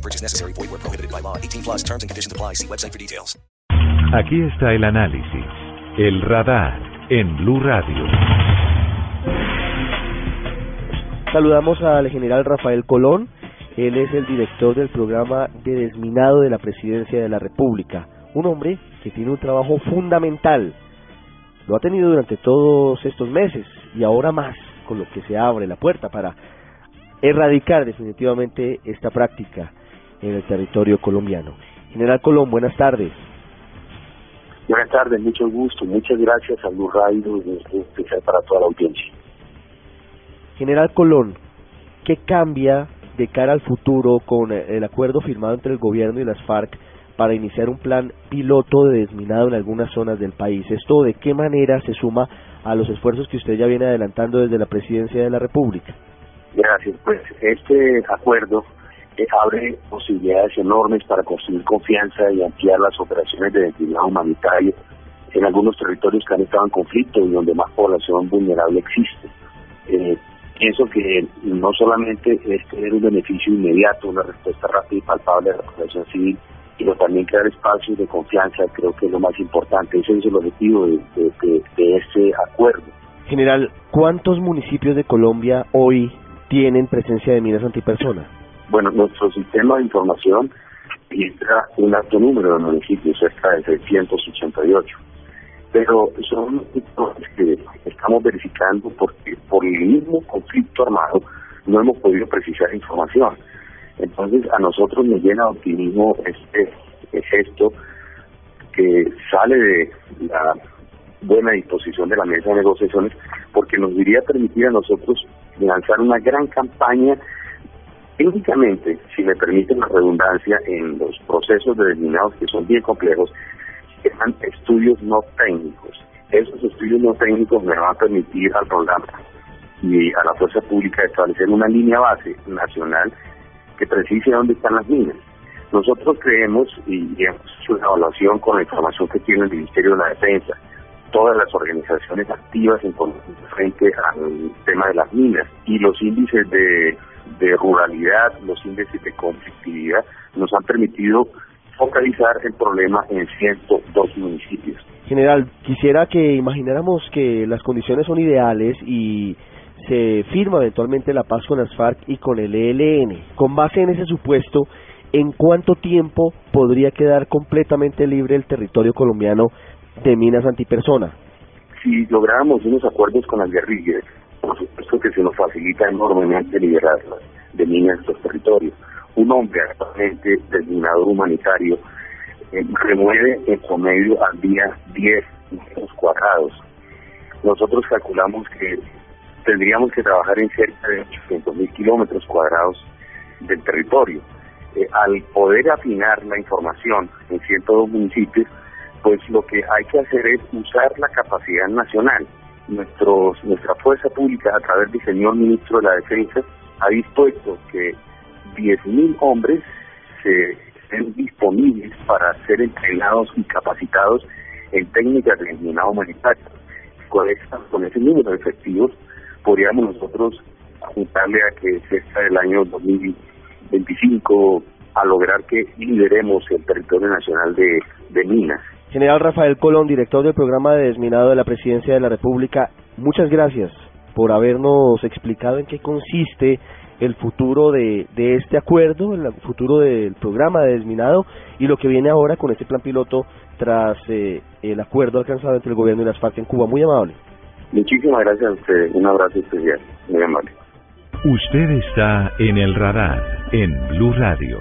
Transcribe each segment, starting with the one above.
No purchase necessary. Void where prohibited by law. 18 plus terms and conditions apply. See website for details. Aquí está el análisis. El radar en Blue Radio. Saludamos al general Rafael Colón. Él es el director del programa de desminado de la Presidencia de la República. Un hombre que tiene un trabajo fundamental. Lo ha tenido durante todos estos meses y ahora más, con lo que se abre la puerta para erradicar definitivamente esta práctica en el territorio colombiano. General Colón, buenas tardes. Buenas tardes, mucho gusto. Muchas gracias a Radio y en especial para toda la audiencia. General Colón, ¿qué cambia de cara al futuro con el acuerdo firmado entre el gobierno y las FARC para iniciar un plan piloto de desminado en algunas zonas del país? ¿Esto de qué manera se suma a los esfuerzos que usted ya viene adelantando desde la presidencia de la República? Gracias. Pues este acuerdo eh, abre posibilidades enormes para construir confianza y ampliar las operaciones de desminado humanitario en algunos territorios que han estado en conflicto y donde más población vulnerable existe. Eh, pienso que no solamente es tener un beneficio inmediato, una respuesta rápida y palpable a la población civil, sino también crear espacios de confianza, creo que es lo más importante. Ese es el objetivo de, de, de este acuerdo. General, ¿cuántos municipios de Colombia hoy tienen presencia de minas antipersona? Bueno, nuestro sistema de información registra un alto número de municipios, cerca de 688 pero son sectores que estamos verificando porque por el mismo conflicto armado no hemos podido precisar información. Entonces a nosotros nos llena de optimismo este gesto que sale de la buena disposición de la mesa de negociaciones porque nos iría a permitir a nosotros lanzar una gran campaña únicamente, si me permiten la redundancia, en los procesos de desminados que son bien complejos, sean estudios no técnicos. Esos estudios no técnicos me van a permitir al programa y a la fuerza pública establecer una línea base nacional que precise dónde están las minas. Nosotros creemos y hemos hecho una evaluación con la información que tiene el Ministerio de la Defensa, todas las organizaciones activas en frente al tema de las minas y los índices de, de ruralidad, los índices de conflictividad nos han permitido focalizar el problema en 102 municipios. General, quisiera que imagináramos que las condiciones son ideales y se firma eventualmente la paz con las FARC y con el ELN. Con base en ese supuesto, ¿en cuánto tiempo podría quedar completamente libre el territorio colombiano de minas antipersona? Si lográramos unos acuerdos con las guerrillas, por supuesto que se nos facilita enormemente liberarlas de minas en los territorios un hombre actualmente desminador humanitario eh, remueve en promedio al día 10 metros cuadrados. Nosotros calculamos que tendríamos que trabajar en cerca de 800 mil kilómetros cuadrados del territorio. Eh, al poder afinar la información en 102 municipios, pues lo que hay que hacer es usar la capacidad nacional. Nuestros, nuestra fuerza pública, a través del señor ministro de la Defensa, ha dispuesto que 10.000 hombres se estén disponibles para ser entrenados y capacitados en técnicas de entrenamiento humanitario. Con, con ese número de efectivos podríamos nosotros apuntarle a que cerca del año 2025 a lograr que lideremos el territorio nacional de, de minas. General Rafael Colón, director del programa de desminado de la Presidencia de la República, muchas gracias por habernos explicado en qué consiste el futuro de, de este acuerdo, el futuro del programa de desminado y lo que viene ahora con este plan piloto tras eh, el acuerdo alcanzado entre el gobierno y las FARC en Cuba. Muy amable. Muchísimas gracias a usted. Un abrazo especial. Muy amable. Usted está en el radar en Blue Radio.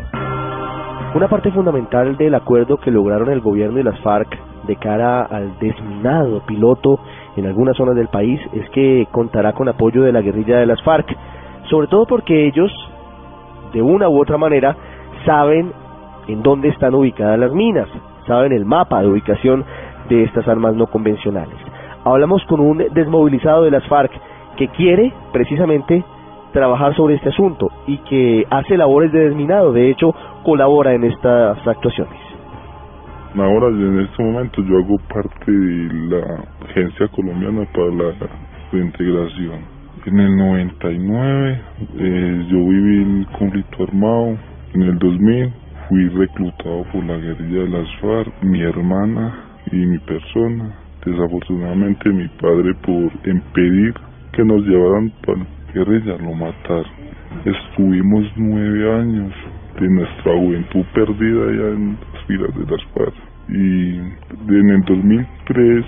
Una parte fundamental del acuerdo que lograron el gobierno y las FARC de cara al desminado piloto en algunas zonas del país es que contará con apoyo de la guerrilla de las FARC sobre todo porque ellos, de una u otra manera, saben en dónde están ubicadas las minas, avanzado en el mapa de ubicación de estas armas no convencionales. Hablamos con un desmovilizado de las FARC que quiere precisamente trabajar sobre este asunto y que hace labores de desminado, de hecho colabora en estas actuaciones. Ahora, en este momento, yo hago parte de la Agencia Colombiana para la Reintegración. En el 99 eh, yo viví el conflicto armado. En el 2000 fui reclutado por la guerrilla de las FARC, mi hermana y mi persona. Desafortunadamente mi padre por impedir que nos llevaran para guerrilla lo mataron. Estuvimos nueve años de nuestra juventud perdida ya en las filas de las FARC. Y en el 2003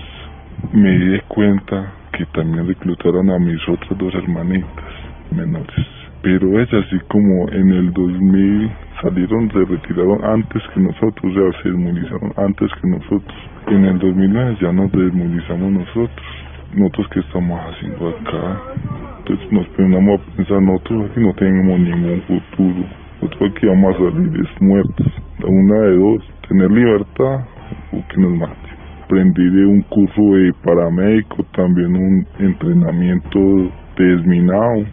me di cuenta que también reclutaron a mis otras dos hermanitas menores. Pero ellas así como en el 2000 salieron, se retiraron antes que nosotros, sea, se desmovilizaron antes que nosotros. En el 2009 ya nos desmovilizamos nosotros. Nosotros que estamos haciendo acá. Entonces nos ponemos a pensar, nosotros aquí no tenemos ningún futuro. Nosotros aquí vamos a salir muertos. Una de dos, tener libertad o que nos mate. Aprendí de un curso de paramédico, también un entrenamiento de desminado.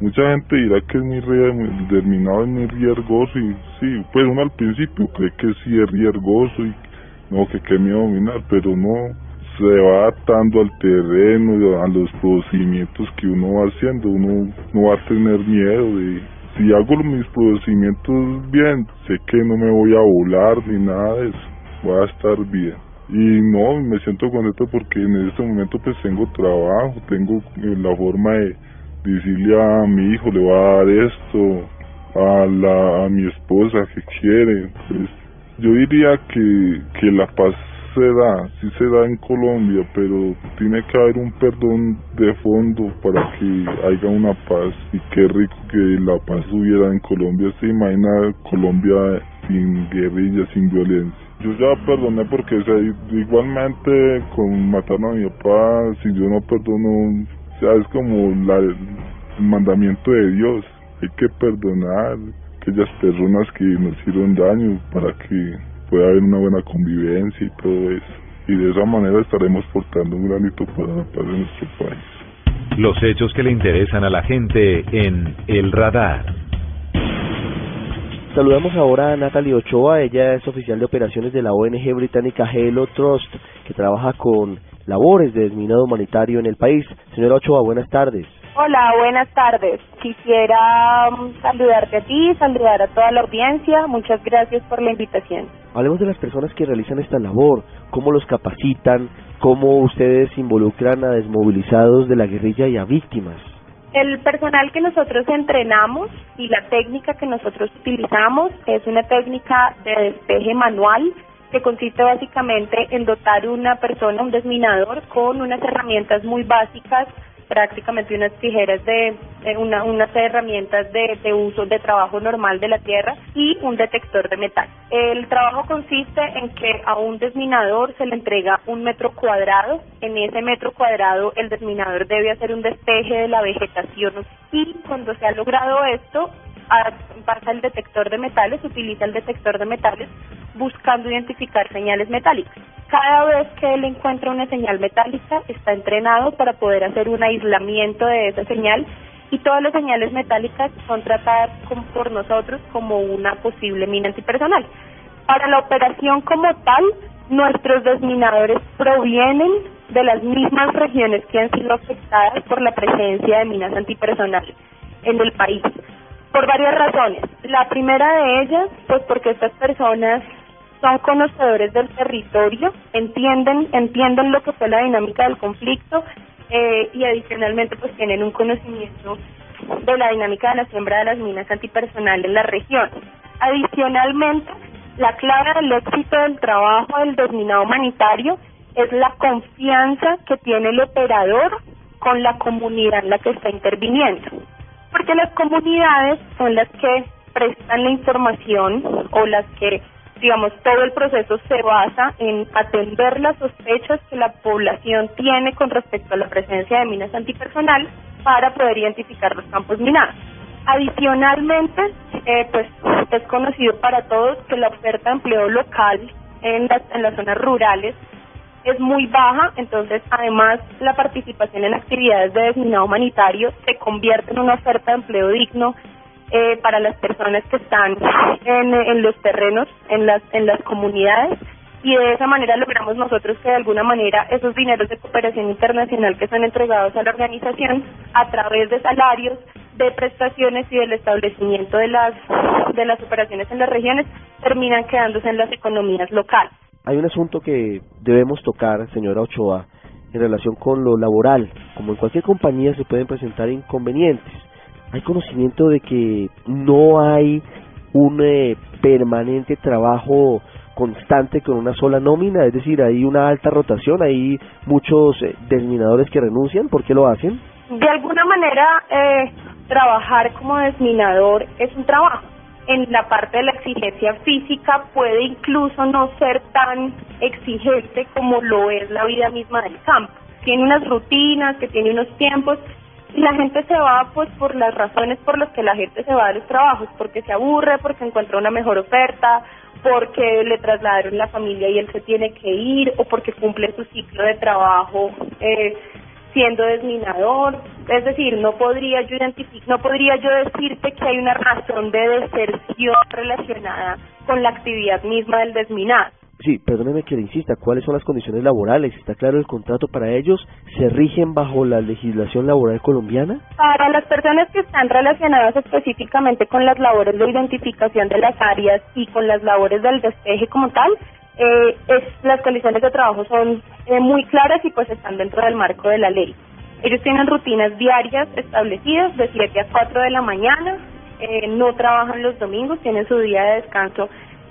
Mucha gente dirá que es muy desminado es muy riesgoso y sí, pues uno al principio cree que sí es riesgoso y no, que qué miedo dominar, pero no, se va adaptando al terreno, a los procedimientos que uno va haciendo, uno no va a tener miedo de si hago mis procedimientos bien, sé que no me voy a volar ni nada de eso, voy a estar bien. Y no, me siento contento porque en este momento pues tengo trabajo, tengo la forma de decirle a mi hijo, le voy a dar esto, a, la, a mi esposa que quiere. Pues yo diría que, que la paz se da, sí se da en Colombia, pero tiene que haber un perdón de fondo para que haya una paz. Y qué rico que la paz hubiera en Colombia. Se imagina Colombia sin guerrilla, sin violencia. Yo ya perdoné porque igualmente con matar a mi papá, si yo no perdono, ya es como la, el mandamiento de Dios. Hay que perdonar aquellas personas que nos hicieron daño para que pueda haber una buena convivencia y todo eso. Y de esa manera estaremos portando un granito para la paz de nuestro país. Los hechos que le interesan a la gente en El Radar. Saludamos ahora a Natalie Ochoa, ella es oficial de operaciones de la ONG británica Hello Trust, que trabaja con labores de desminado humanitario en el país. Señora Ochoa, buenas tardes. Hola, buenas tardes. Quisiera um, saludarte a ti, saludar a toda la audiencia. Muchas gracias por la invitación. Hablemos de las personas que realizan esta labor, cómo los capacitan, cómo ustedes involucran a desmovilizados de la guerrilla y a víctimas. El personal que nosotros entrenamos y la técnica que nosotros utilizamos es una técnica de despeje manual que consiste básicamente en dotar una persona, un desminador, con unas herramientas muy básicas prácticamente unas tijeras de, una, unas herramientas de, de uso de trabajo normal de la tierra y un detector de metal. El trabajo consiste en que a un desminador se le entrega un metro cuadrado. En ese metro cuadrado el desminador debe hacer un despeje de la vegetación y cuando se ha logrado esto pasa el detector de metales, utiliza el detector de metales buscando identificar señales metálicas. Cada vez que él encuentra una señal metálica, está entrenado para poder hacer un aislamiento de esa señal y todas las señales metálicas son tratadas por nosotros como una posible mina antipersonal. Para la operación como tal, nuestros desminadores provienen de las mismas regiones que han sido afectadas por la presencia de minas antipersonales en el país por varias razones. La primera de ellas, pues porque estas personas son conocedores del territorio, entienden, entienden lo que fue la dinámica del conflicto eh, y adicionalmente pues tienen un conocimiento de la dinámica de la siembra de las minas antipersonales en la región. Adicionalmente, la clave del éxito del trabajo del desminado humanitario es la confianza que tiene el operador con la comunidad en la que está interviniendo porque las comunidades son las que prestan la información o las que, digamos, todo el proceso se basa en atender las sospechas que la población tiene con respecto a la presencia de minas antipersonales para poder identificar los campos minados. Adicionalmente, eh, pues es conocido para todos que la oferta de empleo local en las, en las zonas rurales es muy baja, entonces además la participación en actividades de desminado humanitario se convierte en una oferta de empleo digno eh, para las personas que están en, los terrenos, en las, en las comunidades y de esa manera logramos nosotros que de alguna manera esos dineros de cooperación internacional que son entregados a la organización a través de salarios, de prestaciones y del establecimiento de las de las operaciones en las regiones terminan quedándose en las economías locales. Hay un asunto que debemos tocar, señora Ochoa, en relación con lo laboral. Como en cualquier compañía se pueden presentar inconvenientes hay conocimiento de que no hay un eh, permanente trabajo constante con una sola nómina, es decir, hay una alta rotación, hay muchos eh, desminadores que renuncian, ¿por qué lo hacen? De alguna manera, eh, trabajar como desminador es un trabajo. En la parte de la exigencia física puede incluso no ser tan exigente como lo es la vida misma del campo. Tiene unas rutinas, que tiene unos tiempos la gente se va pues por las razones por las que la gente se va de los trabajos, porque se aburre, porque encuentra una mejor oferta, porque le trasladaron la familia y él se tiene que ir, o porque cumple su ciclo de trabajo eh, siendo desminador. Es decir, no podría yo no podría yo decirte que hay una razón de deserción relacionada con la actividad misma del desminado. Sí, perdóneme que insista, ¿cuáles son las condiciones laborales? ¿Está claro el contrato para ellos? ¿Se rigen bajo la legislación laboral colombiana? Para las personas que están relacionadas específicamente con las labores de identificación de las áreas y con las labores del despeje como tal, eh, las condiciones de trabajo son eh, muy claras y pues están dentro del marco de la ley. Ellos tienen rutinas diarias establecidas de 7 a 4 de la mañana, eh, no trabajan los domingos, tienen su día de descanso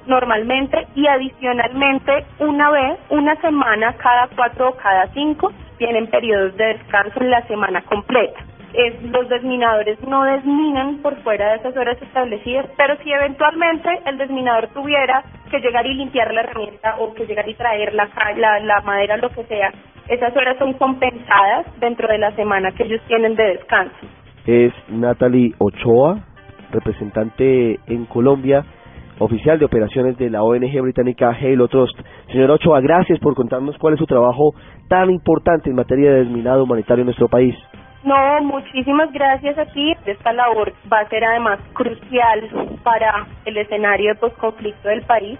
normalmente y adicionalmente una vez, una semana cada cuatro o cada cinco tienen periodos de descanso en la semana completa. Es, los desminadores no desminan por fuera de esas horas establecidas, pero si eventualmente el desminador tuviera que llegar y limpiar la herramienta o que llegar y traer la, la, la madera, lo que sea, esas horas son compensadas dentro de la semana que ellos tienen de descanso. Es Natalie Ochoa, representante en Colombia oficial de operaciones de la ONG británica Halo Trust. Señor Ochoa, gracias por contarnos cuál es su trabajo tan importante en materia de desminado humanitario en nuestro país. No, muchísimas gracias a ti. Esta labor va a ser además crucial para el escenario de posconflicto del país.